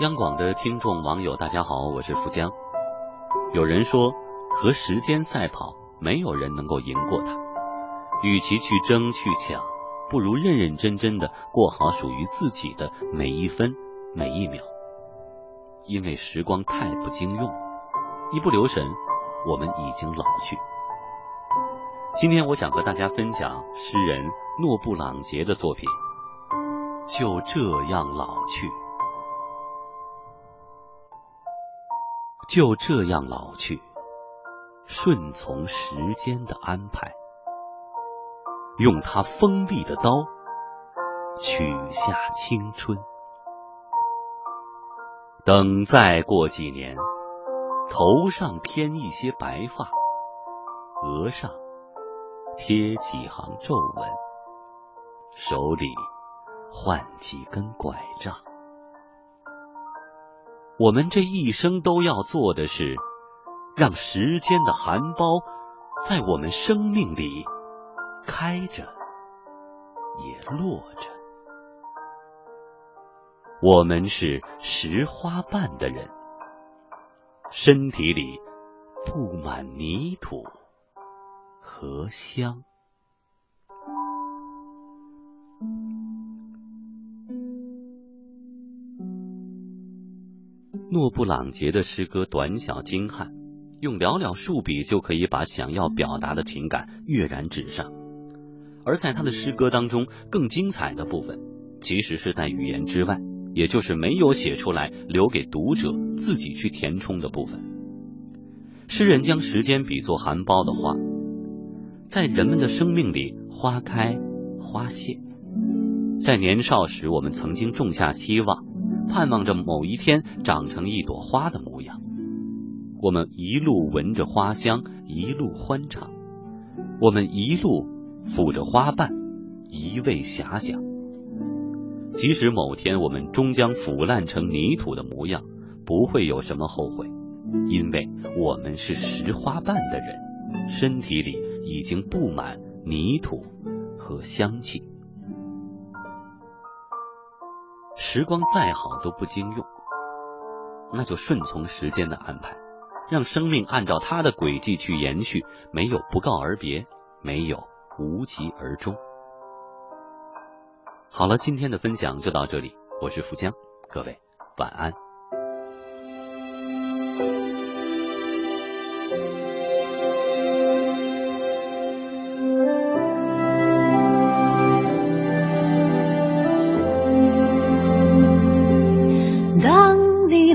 央广的听众网友，大家好，我是富江。有人说，和时间赛跑，没有人能够赢过他。与其去争去抢，不如认认真真的过好属于自己的每一分每一秒。因为时光太不经用，一不留神，我们已经老去。今天我想和大家分享诗人诺布朗杰的作品，就这样老去。就这样老去，顺从时间的安排，用他锋利的刀取下青春。等再过几年，头上添一些白发，额上贴几行皱纹，手里换几根拐杖。我们这一生都要做的是，让时间的含苞在我们生命里开着，也落着。我们是拾花瓣的人，身体里布满泥土和香。诺布朗杰的诗歌短小精悍，用寥寥数笔就可以把想要表达的情感跃然纸上。而在他的诗歌当中，更精彩的部分其实是在语言之外，也就是没有写出来，留给读者自己去填充的部分。诗人将时间比作含苞的花，在人们的生命里，花开花谢。在年少时，我们曾经种下希望。盼望着某一天长成一朵花的模样，我们一路闻着花香，一路欢唱；我们一路抚着花瓣，一味遐想。即使某天我们终将腐烂成泥土的模样，不会有什么后悔，因为我们是拾花瓣的人，身体里已经布满泥土和香气。时光再好都不经用，那就顺从时间的安排，让生命按照它的轨迹去延续，没有不告而别，没有无疾而终。好了，今天的分享就到这里，我是富江，各位晚安。